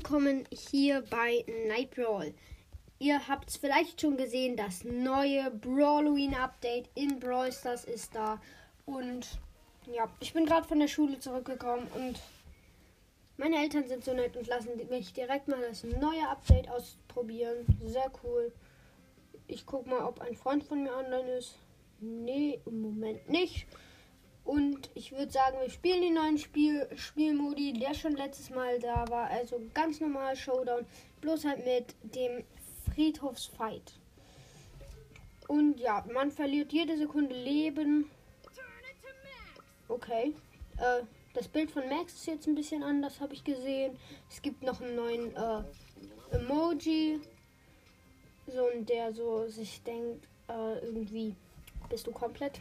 willkommen hier bei Night Brawl. Ihr habt es vielleicht schon gesehen, das neue Brawloween Update in Brawl Stars ist da. Und ja, ich bin gerade von der Schule zurückgekommen und meine Eltern sind so nett und lassen mich direkt mal das neue Update ausprobieren. Sehr cool. Ich guck mal, ob ein Freund von mir online ist. Nee, im Moment nicht. Und ich würde sagen, wir spielen den neuen Spiel Spielmodi, der schon letztes Mal da war. Also ganz normal Showdown, bloß halt mit dem Friedhofsfight. Und ja, man verliert jede Sekunde Leben. Okay. Äh, das Bild von Max ist jetzt ein bisschen anders, habe ich gesehen. Es gibt noch einen neuen äh, Emoji. So, und der so sich denkt, äh, irgendwie bist du komplett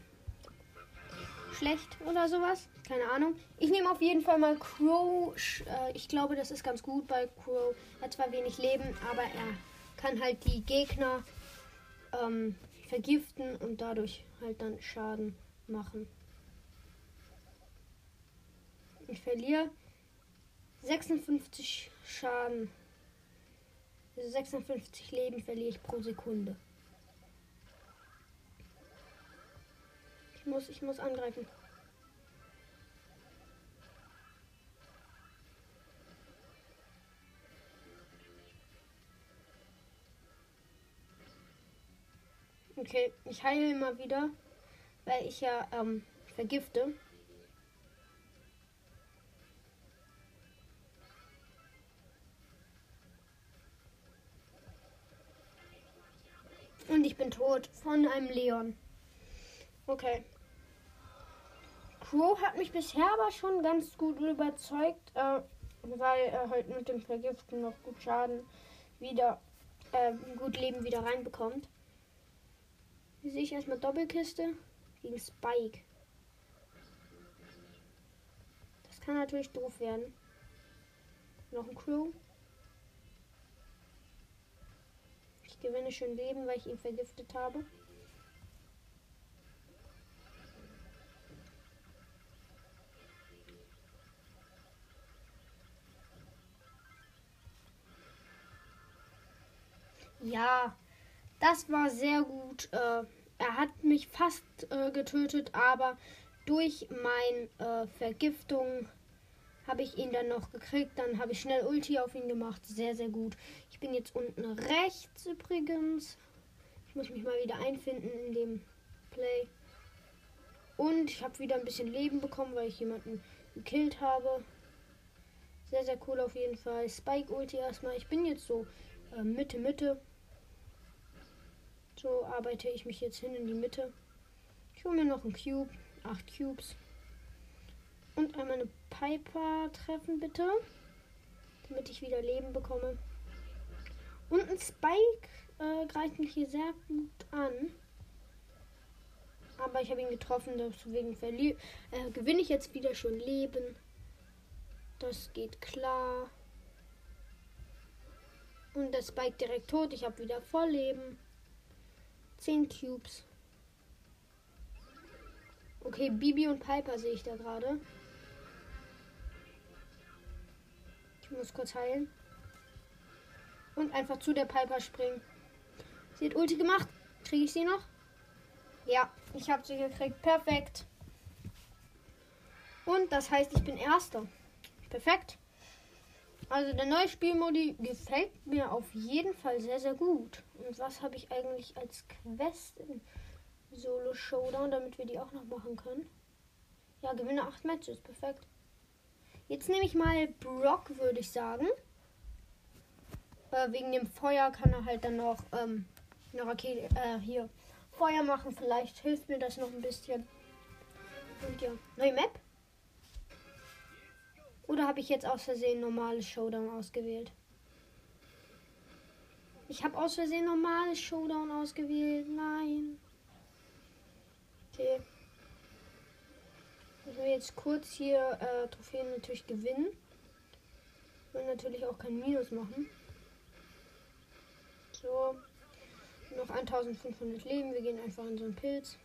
schlecht oder sowas. Keine Ahnung. Ich nehme auf jeden Fall mal Crow. Äh, ich glaube, das ist ganz gut bei Crow. Er hat zwar wenig Leben, aber er kann halt die Gegner ähm, vergiften und dadurch halt dann Schaden machen. Ich verliere 56 Schaden. 56 Leben verliere ich pro Sekunde. Muss, ich muss angreifen. Okay, ich heile immer wieder, weil ich ja ähm, vergifte. Und ich bin tot von einem Leon. Okay. Crow hat mich bisher aber schon ganz gut überzeugt, äh, weil er halt mit dem Vergiften noch gut Schaden wieder, äh, gut Leben wieder reinbekommt. Hier sehe ich erstmal Doppelkiste gegen Spike. Das kann natürlich doof werden. Noch ein Crew. Ich gewinne schön Leben, weil ich ihn vergiftet habe. Ja, das war sehr gut. Äh, er hat mich fast äh, getötet, aber durch meine äh, Vergiftung habe ich ihn dann noch gekriegt. Dann habe ich schnell Ulti auf ihn gemacht. Sehr, sehr gut. Ich bin jetzt unten rechts übrigens. Ich muss mich mal wieder einfinden in dem Play. Und ich habe wieder ein bisschen Leben bekommen, weil ich jemanden gekillt habe. Sehr, sehr cool auf jeden Fall. Spike Ulti erstmal. Ich bin jetzt so äh, Mitte, Mitte. So arbeite ich mich jetzt hin in die Mitte. Ich hole mir noch einen Cube. Acht Cubes. Und einmal eine Piper treffen, bitte. Damit ich wieder Leben bekomme. Und ein Spike äh, greift mich hier sehr gut an. Aber ich habe ihn getroffen, deswegen äh, gewinne ich jetzt wieder schon Leben. Das geht klar. Und der Spike direkt tot. Ich habe wieder voll Leben. 10 Cubes. Okay, Bibi und Piper sehe ich da gerade. Ich muss kurz heilen. Und einfach zu der Piper springen. Sie hat Ulti gemacht. Kriege ich sie noch? Ja, ich habe sie gekriegt. Perfekt. Und das heißt, ich bin Erster. Perfekt. Also der neue Spielmodi gefällt mir auf jeden Fall sehr, sehr gut. Und was habe ich eigentlich als Quest im Solo Showdown, damit wir die auch noch machen können? Ja, gewinne 8 Matches. Perfekt. Jetzt nehme ich mal Brock, würde ich sagen. Äh, wegen dem Feuer kann er halt dann noch ähm, eine Rakete, äh, hier Feuer machen. Vielleicht hilft mir das noch ein bisschen. Und ja, neue Map. Oder habe ich jetzt aus Versehen normales Showdown ausgewählt? Ich habe aus Versehen normales Showdown ausgewählt. Nein. Okay. Müssen wir jetzt kurz hier äh, Trophäen natürlich gewinnen. Und natürlich auch kein Minus machen. So. Noch 1500 Leben. Wir gehen einfach in so einen Pilz.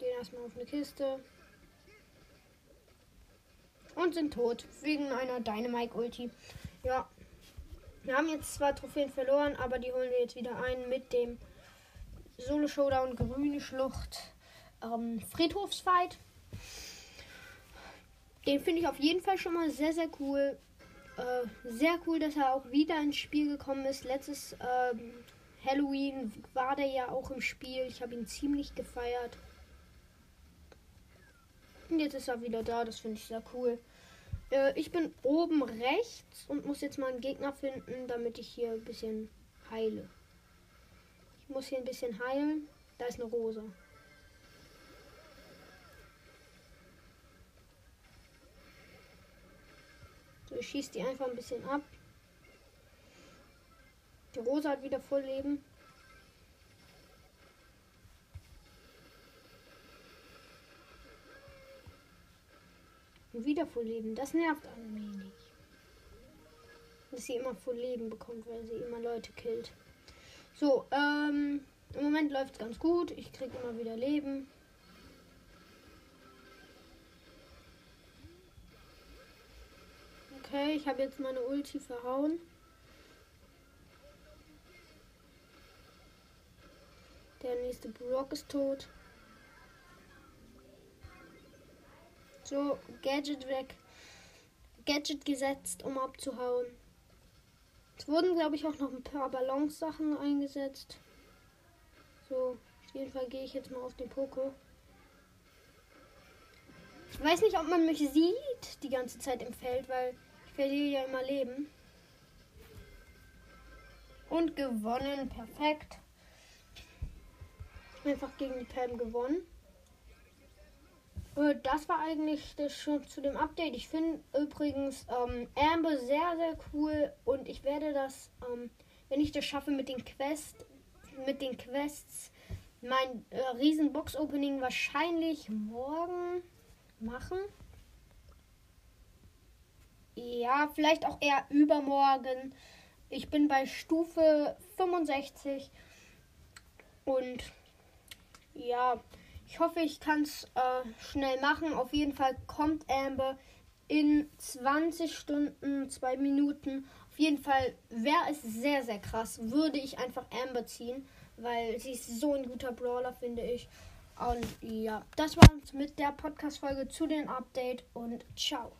Gehen erstmal auf eine Kiste. Und sind tot. Wegen einer Dynamite-Ulti. Ja. Wir haben jetzt zwar Trophäen verloren, aber die holen wir jetzt wieder ein mit dem Solo Showdown Grüne Schlucht ähm, Friedhofsfight. Den finde ich auf jeden Fall schon mal sehr, sehr cool. Äh, sehr cool, dass er auch wieder ins Spiel gekommen ist. Letztes ähm, Halloween war der ja auch im Spiel. Ich habe ihn ziemlich gefeiert. Und jetzt ist er wieder da. Das finde ich sehr cool. Äh, ich bin oben rechts und muss jetzt mal einen Gegner finden, damit ich hier ein bisschen heile. Ich muss hier ein bisschen heilen. Da ist eine Rose. So, ich schieße die einfach ein bisschen ab. Die Rose hat wieder voll Leben. Wieder voll Leben. Das nervt ein wenig. Dass sie immer voll Leben bekommt, weil sie immer Leute killt. So, ähm, im Moment läuft es ganz gut. Ich kriege immer wieder Leben. Okay, ich habe jetzt meine Ulti verhauen. Der nächste Brock ist tot. So, Gadget weg. Gadget gesetzt, um abzuhauen. Es wurden, glaube ich, auch noch ein paar Balance-Sachen eingesetzt. So, auf jeden Fall gehe ich jetzt mal auf den Poko. Ich weiß nicht, ob man mich sieht die ganze Zeit im Feld, weil ich verliere ja immer Leben. Und gewonnen, perfekt. Einfach gegen die Pam gewonnen. Äh, das war eigentlich das schon zu dem Update. Ich finde übrigens ähm, Amber sehr, sehr cool und ich werde das, ähm, wenn ich das schaffe mit den Quests, mit den Quests, mein äh, riesen Box-Opening wahrscheinlich morgen machen. Ja, vielleicht auch eher übermorgen. Ich bin bei Stufe 65 und ja, ich hoffe, ich kann es äh, schnell machen. Auf jeden Fall kommt Amber in 20 Stunden, 2 Minuten. Auf jeden Fall wäre es sehr, sehr krass, würde ich einfach Amber ziehen, weil sie ist so ein guter Brawler, finde ich. Und ja, das war es mit der Podcast-Folge zu dem Update und ciao.